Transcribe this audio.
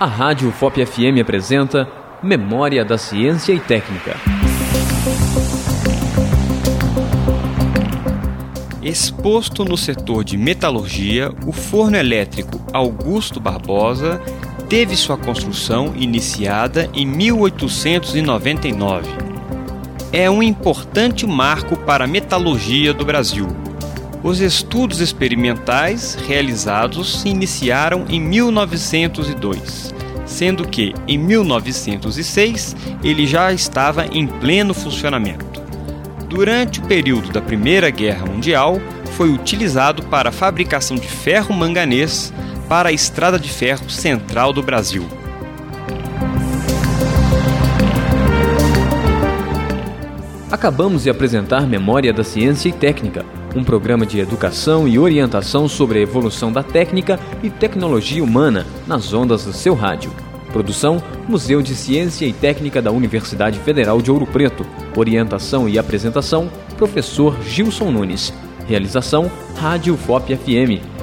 A Rádio FOP FM apresenta Memória da Ciência e Técnica. Exposto no setor de metalurgia, o forno elétrico Augusto Barbosa teve sua construção iniciada em 1899. É um importante marco para a metalurgia do Brasil. Os estudos experimentais realizados se iniciaram em 1902, sendo que em 1906 ele já estava em pleno funcionamento. Durante o período da Primeira Guerra Mundial, foi utilizado para a fabricação de ferro manganês para a Estrada de Ferro Central do Brasil. Acabamos de apresentar Memória da Ciência e Técnica, um programa de educação e orientação sobre a evolução da técnica e tecnologia humana nas ondas do seu rádio. Produção: Museu de Ciência e Técnica da Universidade Federal de Ouro Preto. Orientação e apresentação: Professor Gilson Nunes. Realização: Rádio FOP FM